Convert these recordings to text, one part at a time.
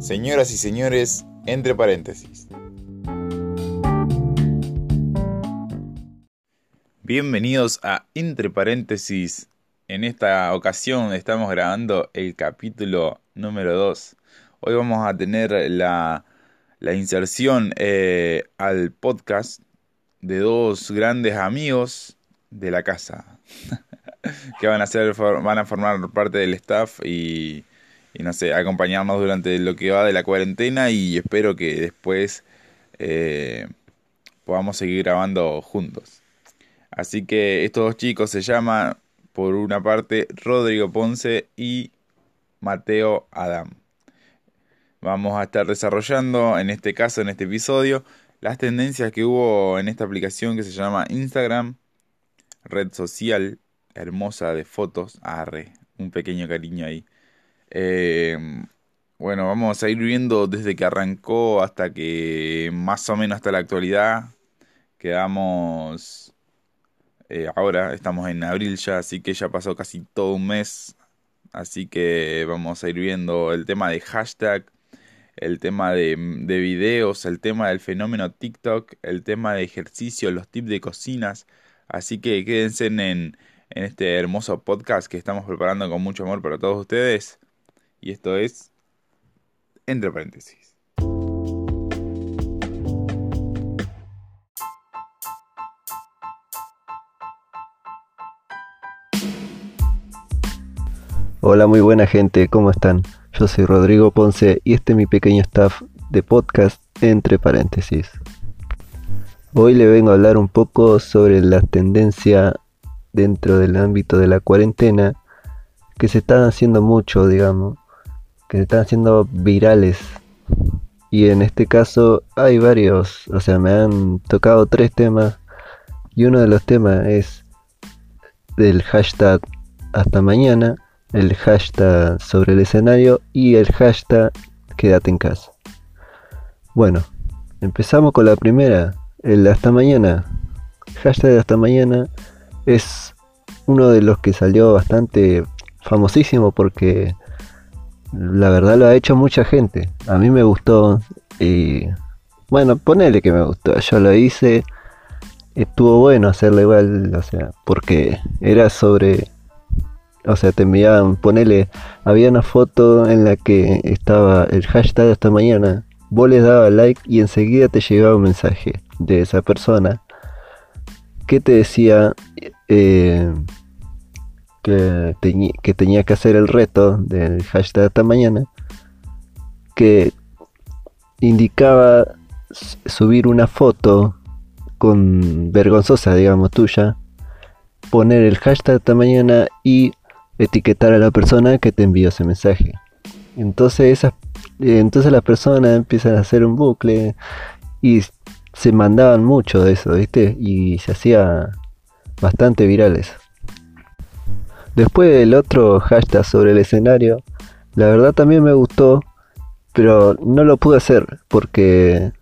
Señoras y señores, entre paréntesis. Bienvenidos a Entre paréntesis. En esta ocasión estamos grabando el capítulo número 2. Hoy vamos a tener la, la inserción eh, al podcast de dos grandes amigos de la casa que van a ser van a formar parte del staff y, y no sé acompañarnos durante lo que va de la cuarentena y espero que después eh, podamos seguir grabando juntos así que estos dos chicos se llaman por una parte Rodrigo Ponce y Mateo Adam vamos a estar desarrollando en este caso en este episodio las tendencias que hubo en esta aplicación que se llama Instagram red social hermosa de fotos. Arre, un pequeño cariño ahí. Eh, bueno, vamos a ir viendo desde que arrancó hasta que más o menos hasta la actualidad. Quedamos... Eh, ahora estamos en abril ya, así que ya pasó casi todo un mes. Así que vamos a ir viendo el tema de hashtag, el tema de, de videos, el tema del fenómeno TikTok, el tema de ejercicio, los tips de cocinas. Así que quédense en, en este hermoso podcast que estamos preparando con mucho amor para todos ustedes. Y esto es entre paréntesis. Hola muy buena gente, ¿cómo están? Yo soy Rodrigo Ponce y este es mi pequeño staff de podcast entre paréntesis. Hoy le vengo a hablar un poco sobre la tendencia dentro del ámbito de la cuarentena que se están haciendo mucho, digamos, que se están haciendo virales. Y en este caso hay varios, o sea, me han tocado tres temas y uno de los temas es del hashtag hasta mañana, el hashtag sobre el escenario y el hashtag quédate en casa. Bueno, empezamos con la primera, el hasta mañana. Hashtag hasta mañana es uno de los que salió bastante famosísimo porque la verdad lo ha hecho mucha gente. A mí me gustó y bueno, ponele que me gustó. Yo lo hice, estuvo bueno hacerlo igual, o sea, porque era sobre, o sea, te enviaban, ponele, había una foto en la que estaba el hashtag hasta mañana. Vos le dabas like y enseguida te llegaba un mensaje de esa persona que te decía eh, que, que, tenía que hacer el reto del hashtag esta mañana, que indicaba subir una foto con vergonzosa, digamos, tuya, poner el hashtag esta mañana y etiquetar a la persona que te envió ese mensaje. Entonces esas, entonces las personas empiezan a hacer un bucle y se mandaban mucho de eso, ¿viste? Y se hacía bastante virales. Después el otro hashtag sobre el escenario, la verdad también me gustó, pero no lo pude hacer porque,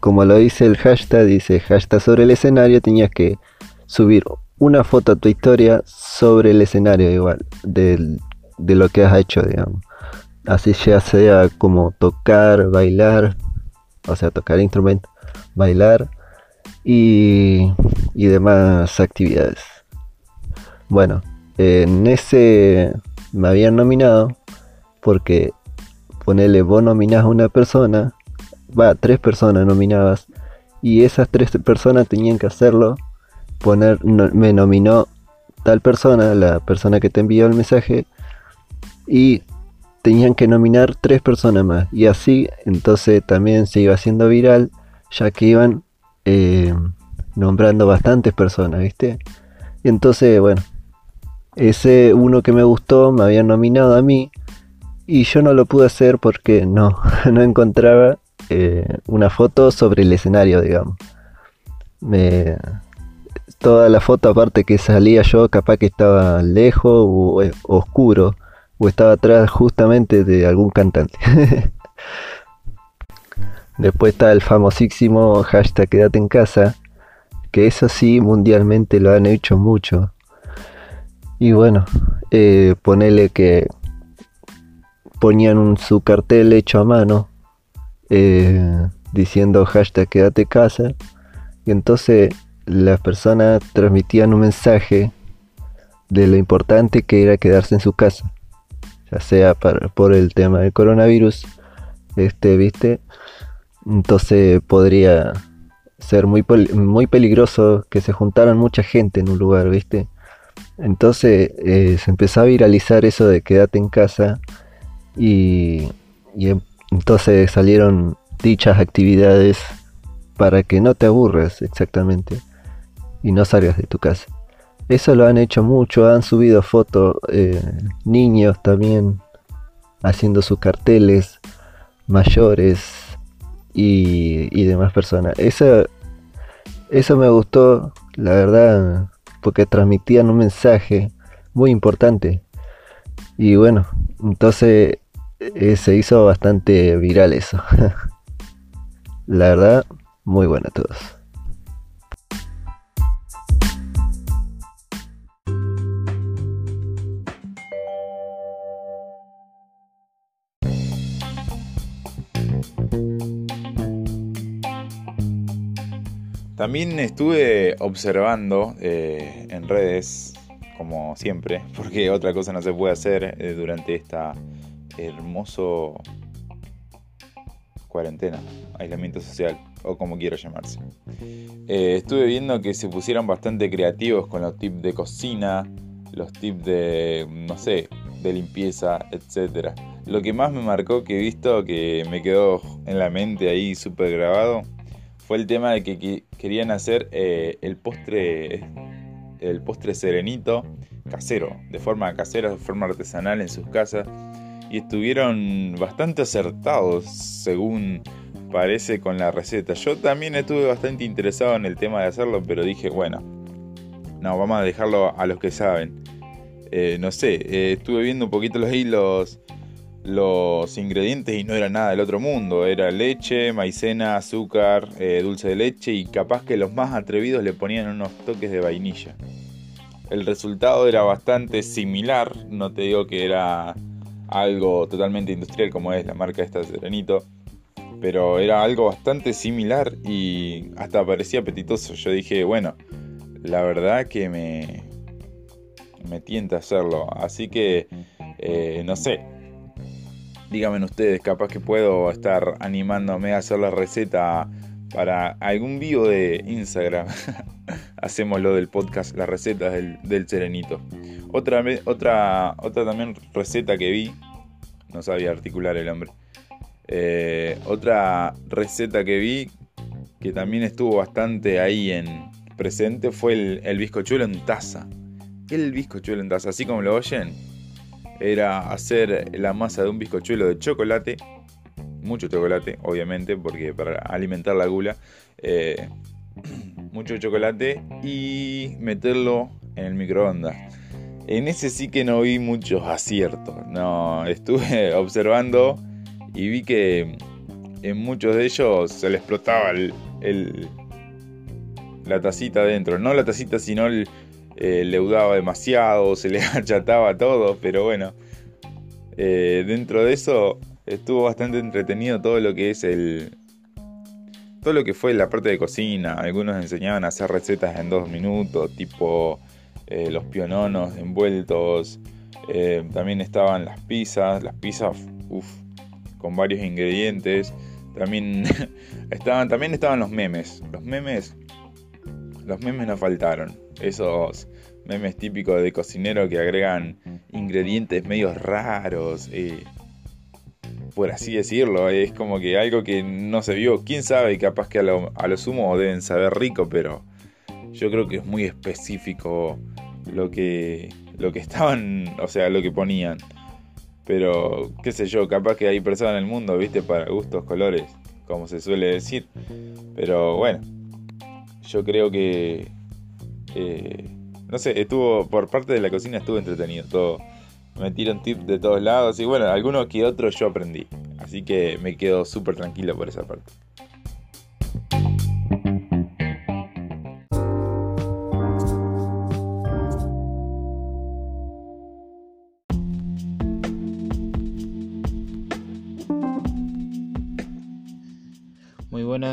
como lo dice el hashtag, dice hashtag sobre el escenario, tenías que subir una foto a tu historia sobre el escenario igual, de lo que has hecho, digamos. Así ya sea como tocar, bailar, o sea, tocar instrumento bailar y, demás actividades. Bueno, en ese me habían nominado porque ponele vos nominás a una persona, va, tres personas nominabas y esas tres personas tenían que hacerlo, poner, me nominó tal persona, la persona que te envió el mensaje y tenían que nominar tres personas más y así entonces también se iba haciendo viral ya que iban eh, nombrando bastantes personas, ¿viste? Y entonces, bueno, ese uno que me gustó me había nominado a mí y yo no lo pude hacer porque no, no encontraba eh, una foto sobre el escenario, digamos. Me, toda la foto aparte que salía yo capaz que estaba lejos o oscuro o estaba atrás justamente de algún cantante. Después está el famosísimo hashtag quédate en casa, que eso sí mundialmente lo han hecho mucho. Y bueno, eh, ponele que ponían su cartel hecho a mano eh, diciendo hashtag quédate casa y entonces las personas transmitían un mensaje de lo importante que era quedarse en su casa, ya sea por el tema del coronavirus, este, viste, entonces podría ser muy, muy peligroso que se juntaran mucha gente en un lugar, viste. Entonces eh, se empezó a viralizar eso de quédate en casa y, y entonces salieron dichas actividades para que no te aburres exactamente y no salgas de tu casa. Eso lo han hecho mucho, han subido fotos eh, niños también haciendo sus carteles, mayores y, demás personas. Eso, eso me gustó, la verdad, porque transmitían un mensaje muy importante. Y bueno, entonces eh, se hizo bastante viral eso. la verdad, muy bueno a todos. También estuve observando eh, en redes, como siempre, porque otra cosa no se puede hacer eh, durante esta hermoso cuarentena, aislamiento social, o como quiera llamarse. Eh, estuve viendo que se pusieron bastante creativos con los tips de cocina, los tips de, no sé, de limpieza, etc. Lo que más me marcó que he visto, que me quedó en la mente ahí súper grabado, fue el tema de que querían hacer eh, el postre el postre serenito casero, de forma casera, de forma artesanal en sus casas y estuvieron bastante acertados según parece con la receta. Yo también estuve bastante interesado en el tema de hacerlo, pero dije, bueno, no, vamos a dejarlo a los que saben. Eh, no sé, eh, estuve viendo un poquito los hilos los ingredientes y no era nada del otro mundo. Era leche, maicena, azúcar, eh, dulce de leche y capaz que los más atrevidos le ponían unos toques de vainilla. El resultado era bastante similar, no te digo que era algo totalmente industrial como es la marca esta Serenito, pero era algo bastante similar y hasta parecía apetitoso. Yo dije, bueno, la verdad que me, me tienta hacerlo, así que eh, no sé, díganme ustedes, capaz que puedo estar animándome a hacer la receta para algún vivo de Instagram. Hacemos lo del podcast, las recetas del, del serenito. Otra, otra, otra también receta que vi, no sabía articular el hombre. Eh, otra receta que vi que también estuvo bastante ahí en presente fue el, el bizcochuelo en taza. El bizcochuelo en taza, así como lo oyen, era hacer la masa de un bizcochuelo de chocolate, mucho chocolate, obviamente, porque para alimentar la gula, eh, mucho chocolate y meterlo en el microondas. En ese sí que no vi muchos aciertos, no, estuve observando y vi que en muchos de ellos se le explotaba la tacita dentro, no la tacita sino el, eh, leudaba demasiado, se le achataba todo, pero bueno, eh, dentro de eso estuvo bastante entretenido todo lo que es el... Todo lo que fue la parte de cocina, algunos enseñaban a hacer recetas en dos minutos, tipo eh, los piononos envueltos, también estaban las pizzas, las pizzas, uff, con varios ingredientes, también estaban, también estaban los memes, los memes, los memes no faltaron esos memes típicos de cocinero que agregan ingredientes medios raros, eh, por así decirlo, es como que algo que no se vio, quién sabe, capaz que a lo, sumo deben saber rico, pero yo creo que es muy específico lo que, lo que estaban, o sea, lo que ponían. Pero, qué sé yo, capaz que hay personas en el mundo, viste, para gustos, colores, como se suele decir. Pero bueno, yo creo que eh, no sé, estuvo, por parte de la cocina estuvo entretenido todo. Me tiran tips de todos lados y bueno, algunos que otros yo aprendí. Así que me quedo súper tranquilo por esa parte.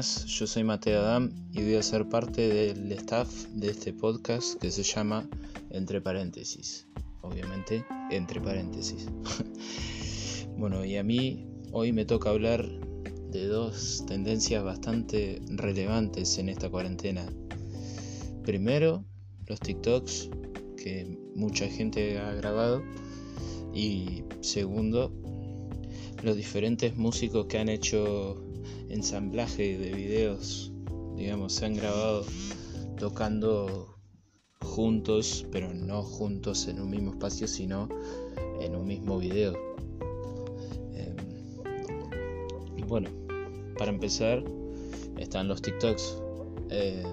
Yo soy Mateo Adam y voy a ser parte del staff de este podcast que se llama Entre paréntesis. Obviamente, entre paréntesis. bueno, y a mí hoy me toca hablar de dos tendencias bastante relevantes en esta cuarentena. Primero, los TikToks que mucha gente ha grabado. Y segundo, los diferentes músicos que han hecho ensamblaje de videos, digamos, se han grabado tocando juntos, pero no juntos en un mismo espacio, sino en un mismo video. Eh, bueno, para empezar, están los TikToks. Eh,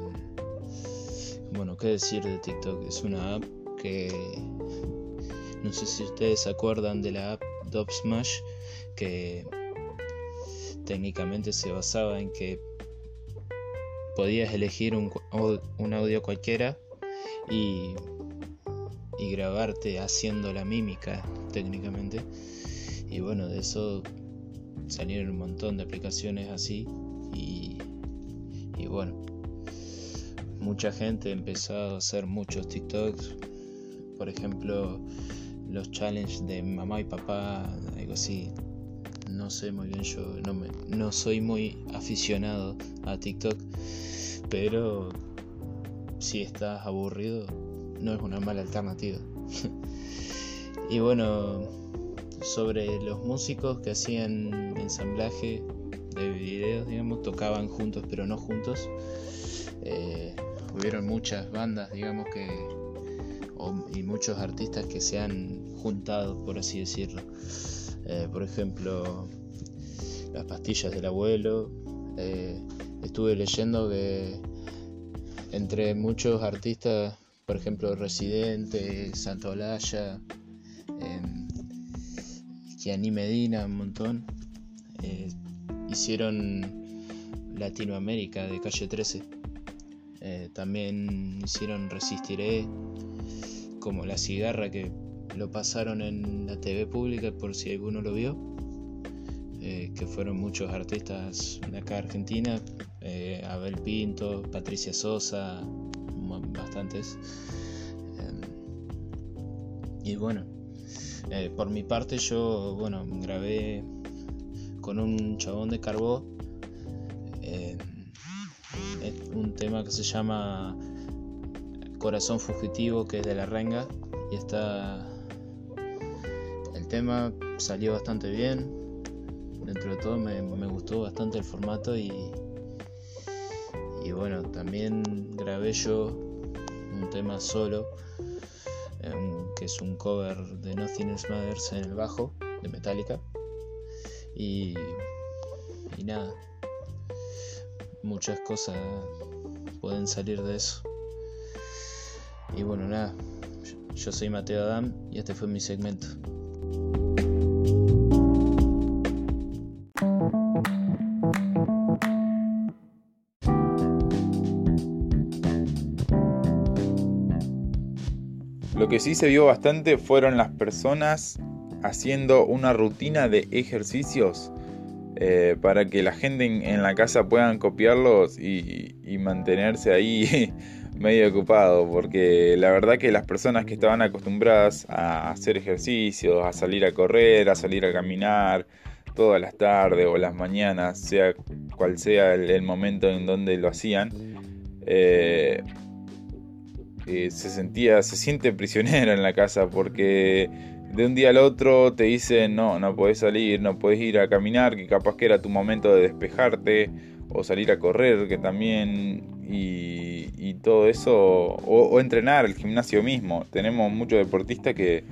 bueno, ¿qué decir de TikTok? Es una app que no sé si ustedes se acuerdan de la app Dub Smash que técnicamente se basaba en que podías elegir un, audio cualquiera y, y grabarte haciendo la mímica técnicamente. Y bueno, de eso salieron un montón de aplicaciones así y, y bueno, mucha gente empezó a hacer muchos TikToks, por ejemplo, los challenges de mamá y papá, algo así, no sé muy bien, yo no, me, no soy muy aficionado a TikTok, pero si estás aburrido, no es una mala alternativa. y bueno, sobre los músicos que hacían ensamblaje de videos, digamos, tocaban juntos pero no juntos. Eh, hubieron muchas bandas, digamos, que y muchos artistas que se han juntado, por así decirlo. Eh, por ejemplo, las pastillas del abuelo. Eh, estuve leyendo que entre muchos artistas, por ejemplo, Residente, Santolaya, eh, Gianni Medina, un montón, eh, hicieron Latinoamérica de calle 13. también hicieron Resistiré, como La Cigarra que lo pasaron en la TV pública por si alguno lo vio, eh, que fueron muchos artistas de acá Argentina, eh, Abel Pinto, Patricia Sosa, bastantes. Em, y bueno, eh, por mi parte yo, bueno, grabé con un chabón de Carbó em, un tema que se llama Corazón Fugitivo, que es de la renga, y está tema salió bastante bien. Dentro de todo me, gustó bastante el formato y, y bueno, también grabé yo un tema solo, em, que es un cover de Nothing Else Matters en el bajo de Metallica. Y, y nada, muchas cosas pueden salir de eso. Y bueno, nada, yo soy Mateo Adam y este fue mi segmento. Lo que sí se vio bastante fueron las personas haciendo una rutina de ejercicios eh, para que la gente en, la casa puedan copiarlos y, mantenerse ahí medio ocupado, porque la verdad que las personas que estaban acostumbradas a hacer ejercicios, a salir a correr, a salir a caminar todas las tardes o las mañanas, sea cual sea el, momento en donde lo hacían, eh, se sentía, se siente prisionero en la casa porque de un día al otro te dicen no, no puedes salir, no puedes ir a caminar, que capaz que era tu momento de despejarte, o salir a correr, que también, y, todo eso, o, entrenar, el gimnasio mismo. Tenemos muchos deportistas que,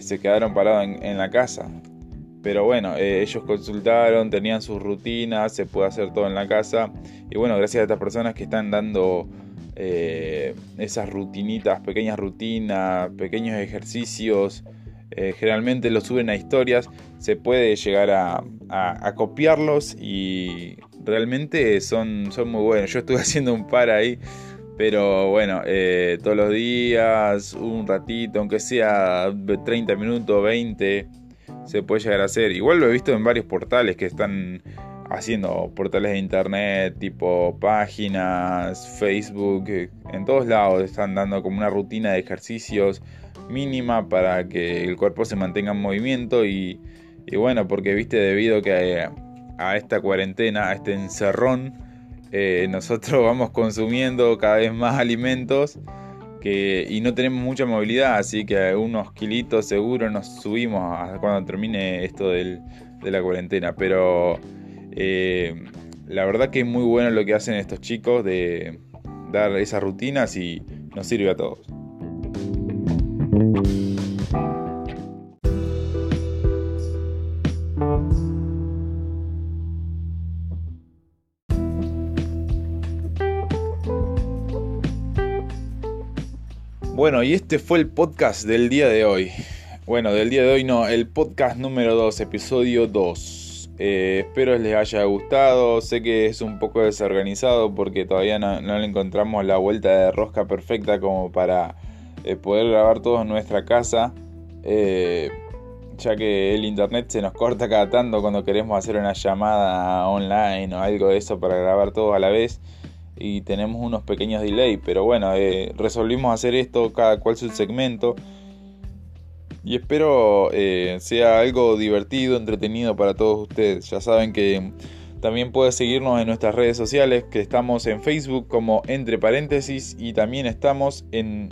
se quedaron parados en, la casa. Pero bueno, eh, ellos consultaron, tenían sus rutinas, se puede hacer todo en la casa. Y bueno, gracias a estas personas que están dando eh, esas rutinitas, pequeñas rutinas, pequeños ejercicios, eh, generalmente los suben a historias, se puede llegar a, copiarlos y realmente son, son muy buenos. Yo estuve haciendo un par ahí, pero bueno, eh, todos los días, un ratito, aunque sea 30 minutos, 20, se puede llegar a hacer. Igual lo he visto en varios portales que están haciendo portales de internet, tipo páginas, Facebook, en todos lados están dando como una rutina de ejercicios mínima para que el cuerpo se mantenga en movimiento y, bueno, porque viste, debido que a, esta cuarentena, a este encerrón, eh, nosotros vamos consumiendo cada vez más alimentos y no tenemos mucha movilidad, así que unos kilitos seguro nos subimos cuando termine esto de la cuarentena, pero eh, la verdad que es muy bueno lo que hacen estos chicos de dar esas rutinas y nos sirve a todos. Bueno, y este fue el podcast del día de hoy. Bueno, del día de hoy no, el podcast número 2, episodio 2. Eh, espero les haya gustado. Sé que es un poco desorganizado porque todavía no, le encontramos la vuelta de rosca perfecta como para eh, poder grabar todo en nuestra casa. Eh, ya que el internet se nos corta cada tanto cuando queremos hacer una llamada online o algo de eso para grabar todo a la vez. Y tenemos unos pequeños delays. Pero bueno, resolvimos hacer esto cada cual su segmento y espero eh, sea algo divertido, entretenido para todos ustedes. Ya saben que también puedes seguirnos en nuestras redes sociales, que estamos en Facebook como entre paréntesis y también estamos en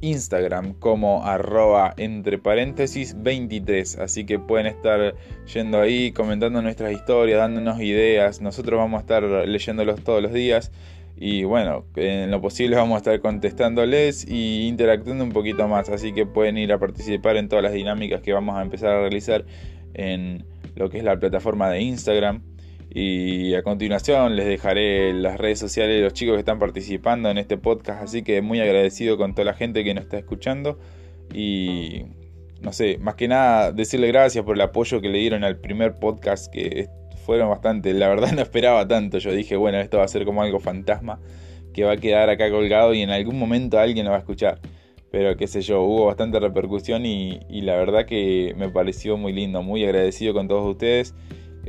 Instagram como arroba entre paréntesis 23. Así que pueden estar yendo ahí, comentando nuestras historias, dándonos ideas. Nosotros vamos a estar leyéndolos todos los días. Y bueno, en lo posible vamos a estar contestándoles y interactuando un poquito más. Así que pueden ir a participar en todas las dinámicas que vamos a empezar a realizar en lo que es la plataforma de Instagram. Y a continuación les dejaré las redes sociales de los chicos que están participando en este podcast. Así que muy agradecido con toda la gente que nos está escuchando. Y no sé, más que nada decirle gracias por el apoyo que le dieron al primer podcast que fueron bastante. La verdad no esperaba tanto. Yo dije, bueno, esto va a ser como algo fantasma que va a quedar acá colgado y en algún momento alguien lo va a escuchar. Pero qué sé yo, hubo bastante repercusión y, la verdad que me pareció muy lindo, muy agradecido con todos ustedes.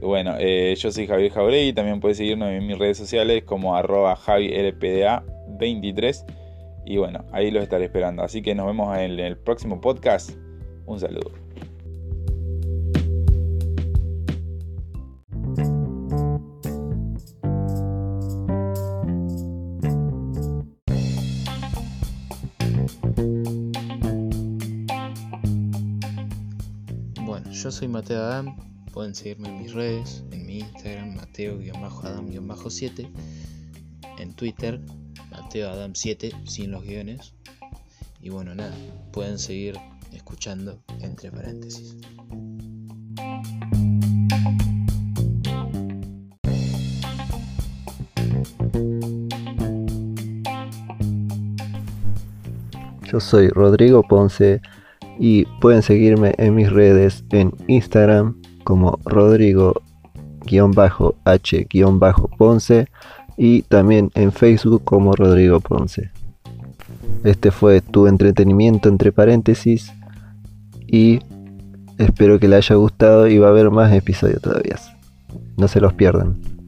Bueno, eh, yo soy Javier Jauregui, también puedes seguirnos en mis redes sociales como arroba javierpda23 y bueno, ahí los estaré esperando. Así que nos vemos en el próximo podcast. Un saludo. Yo soy Mateo Adam, pueden seguirme en mis redes, en mi Instagram, Mateo-Adam-7, en Twitter, Mateo Adam 7, sin los guiones. Y bueno, nada, pueden seguir escuchando entre paréntesis. Yo soy Rodrigo Ponce y pueden seguirme en mis redes en Instagram como Rodrigo-H-Ponce y también en Facebook como Rodrigo Ponce. Este fue tu entretenimiento entre paréntesis y espero que le haya gustado y va a haber más episodios todavía. No se los pierdan.